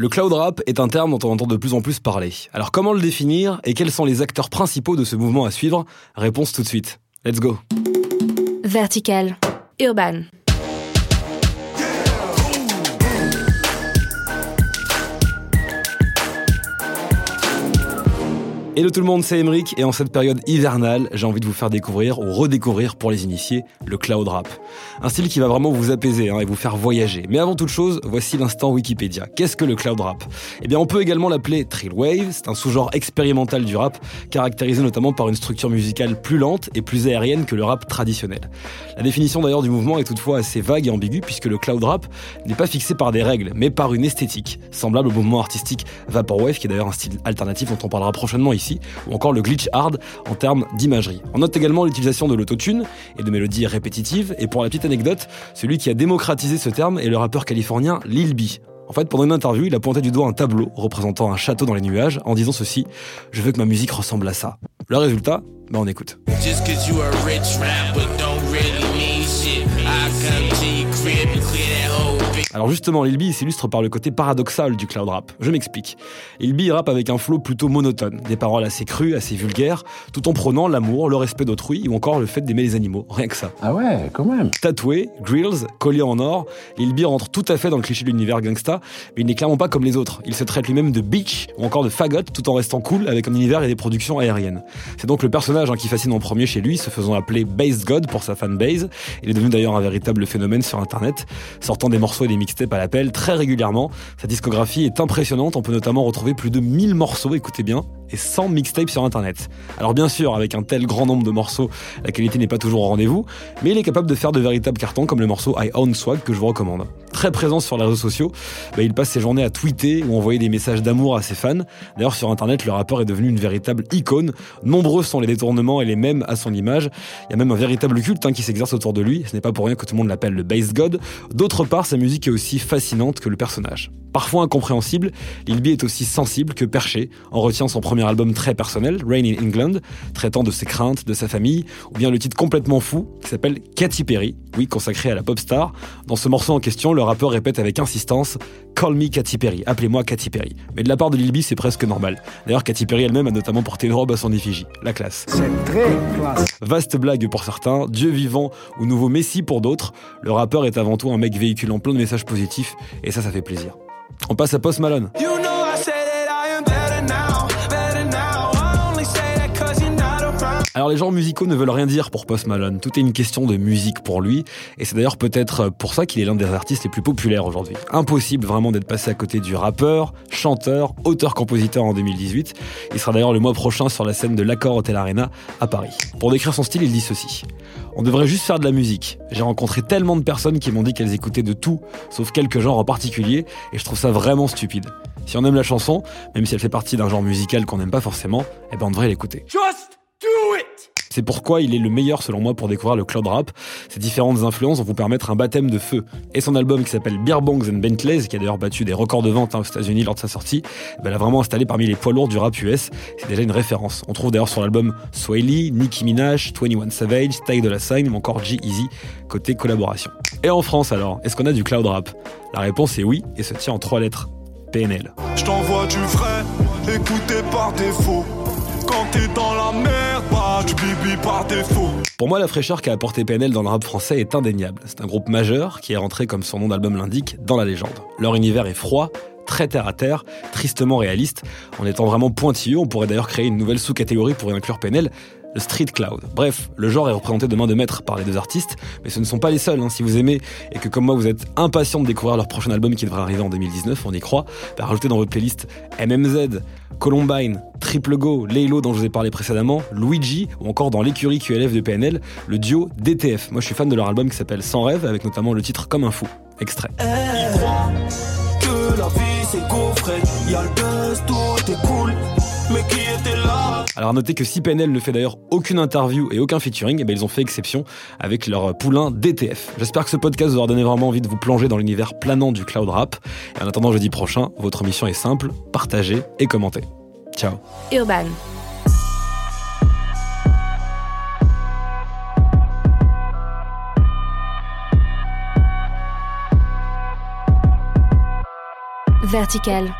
Le cloud rap est un terme dont on entend de plus en plus parler. Alors comment le définir et quels sont les acteurs principaux de ce mouvement à suivre? Réponse tout de suite. Let's go. Vertical. Urban. Hello tout le monde, c'est Emeric et en cette période hivernale, j'ai envie de vous faire découvrir ou redécouvrir pour les initiés le cloud rap. Un style qui va vraiment vous apaiser hein, et vous faire voyager. Mais avant toute chose, voici l'instant Wikipédia. Qu'est-ce que le cloud rap? Eh bien, on peut également l'appeler trill wave. C'est un sous-genre expérimental du rap, caractérisé notamment par une structure musicale plus lente et plus aérienne que le rap traditionnel. La définition d'ailleurs du mouvement est toutefois assez vague et ambiguë puisque le cloud rap n'est pas fixé par des règles, mais par une esthétique semblable au mouvement artistique vaporwave, qui est d'ailleurs un style alternatif dont on parlera prochainement ici ou encore le glitch hard en termes d'imagerie. On note également l'utilisation de l'autotune et de mélodies répétitives, et pour la petite anecdote, celui qui a démocratisé ce terme est le rappeur californien Lil B. En fait, pendant une interview, il a pointé du doigt un tableau représentant un château dans les nuages en disant ceci Je veux que ma musique ressemble à ça. Le résultat Ben on écoute. Alors justement, Lil B s'illustre par le côté paradoxal du cloud rap. Je m'explique. Lil B rappe avec un flow plutôt monotone, des paroles assez crues, assez vulgaires, tout en prônant l'amour, le respect d'autrui ou encore le fait d'aimer les animaux. Rien que ça. Ah ouais, quand même. Tatoué, grills, collier en or, Lil B rentre tout à fait dans le cliché de l'univers gangsta, mais il n'est clairement pas comme les autres. Il se traite lui-même de bitch ou encore de fagot tout en restant cool avec un univers et des productions aériennes. C'est donc le personnage hein, qui fascine en premier chez lui, se faisant appeler Bass God pour sa fanbase. Il est devenu d'ailleurs un véritable phénomène sur internet, sortant des morceaux et des mixtapes à l'appel très régulièrement. Sa discographie est impressionnante, on peut notamment retrouver plus de 1000 morceaux, écoutez bien, et 100 mixtapes sur internet. Alors bien sûr, avec un tel grand nombre de morceaux, la qualité n'est pas toujours au rendez-vous, mais il est capable de faire de véritables cartons comme le morceau I Own Swag que je vous recommande. Très présent sur les réseaux sociaux, bah, il passe ses journées à tweeter ou envoyer des messages d'amour à ses fans. D'ailleurs sur internet, le rappeur est devenu une véritable icône. Nombreux sont les détournements et les mêmes à son image. Il y a même un véritable culte hein, qui s'exerce autour de lui. Ce n'est pas pour rien que tout le monde l'appelle le Bass God. D'autre part, sa musique est aussi fascinante que le personnage. Parfois incompréhensible, Lil B est aussi sensible que perché. On retient son premier album très personnel, Rain in England, traitant de ses craintes, de sa famille, ou bien le titre complètement fou qui s'appelle Katy Perry, oui, consacré à la pop star. Dans ce morceau en question, le rappeur répète avec insistance Call me Katy Perry, appelez-moi Katy Perry. Mais de la part de Lil B, c'est presque normal. D'ailleurs, Katy Perry elle-même a notamment porté une robe à son effigie. La classe. C'est très classe. Vaste blague pour certains, Dieu vivant ou nouveau Messie pour d'autres, le rappeur est avant tout un mec véhiculant plein de messages positifs, et ça, ça fait plaisir. On passe à Post Malone. Alors les genres musicaux ne veulent rien dire pour Post Malone, tout est une question de musique pour lui, et c'est d'ailleurs peut-être pour ça qu'il est l'un des artistes les plus populaires aujourd'hui. Impossible vraiment d'être passé à côté du rappeur, chanteur, auteur-compositeur en 2018. Il sera d'ailleurs le mois prochain sur la scène de l'Accord Hotel Arena à Paris. Pour décrire son style, il dit ceci. On devrait juste faire de la musique. J'ai rencontré tellement de personnes qui m'ont dit qu'elles écoutaient de tout, sauf quelques genres en particulier, et je trouve ça vraiment stupide. Si on aime la chanson, même si elle fait partie d'un genre musical qu'on n'aime pas forcément, eh ben on devrait l'écouter. C'est pourquoi il est le meilleur selon moi pour découvrir le cloud rap. Ces différentes influences vont vous permettre un baptême de feu. Et son album qui s'appelle Beer Bongs and Bentleys, qui a d'ailleurs battu des records de vente hein, aux États-Unis lors de sa sortie, ben, l'a vraiment installé parmi les poids lourds du rap US. C'est déjà une référence. On trouve d'ailleurs sur l'album Swaley, Nicki Minaj, 21 Savage, Ty Dolla Sign ou encore G-Eazy côté collaboration. Et en France alors, est-ce qu'on a du cloud rap? La réponse est oui et se tient en trois lettres. PNL. Je t'envoie du vrai, écouté par défaut. Quand t'es dans la bibi Pour moi, la fraîcheur qu'a apporté PNL dans le rap français est indéniable. C'est un groupe majeur qui est rentré, comme son nom d'album l'indique, dans la légende. Leur univers est froid, très terre à terre, tristement réaliste. En étant vraiment pointilleux, on pourrait d'ailleurs créer une nouvelle sous-catégorie pour y inclure PNL, le street cloud. Bref, le genre est représenté de main de maître par les deux artistes, mais ce ne sont pas les seuls. Hein. Si vous aimez et que comme moi vous êtes impatient de découvrir leur prochain album qui devrait arriver en 2019, on y croit, bah, rajoutez dans votre playlist MMZ, Columbine, Triple Go, Laylo dont je vous ai parlé précédemment, Luigi ou encore dans l'écurie QLF de PNL, le duo DTF. Moi je suis fan de leur album qui s'appelle Sans rêve avec notamment le titre Comme un fou. Extrait. Cool. Mais qui était là Alors notez que si PNL ne fait d'ailleurs aucune interview et aucun featuring, eh ben, ils ont fait exception avec leur poulain DTF. J'espère que ce podcast vous aura donné vraiment envie de vous plonger dans l'univers planant du cloud rap. Et en attendant jeudi prochain, votre mission est simple, partagez et commentez. Ciao. Urban. Vertical.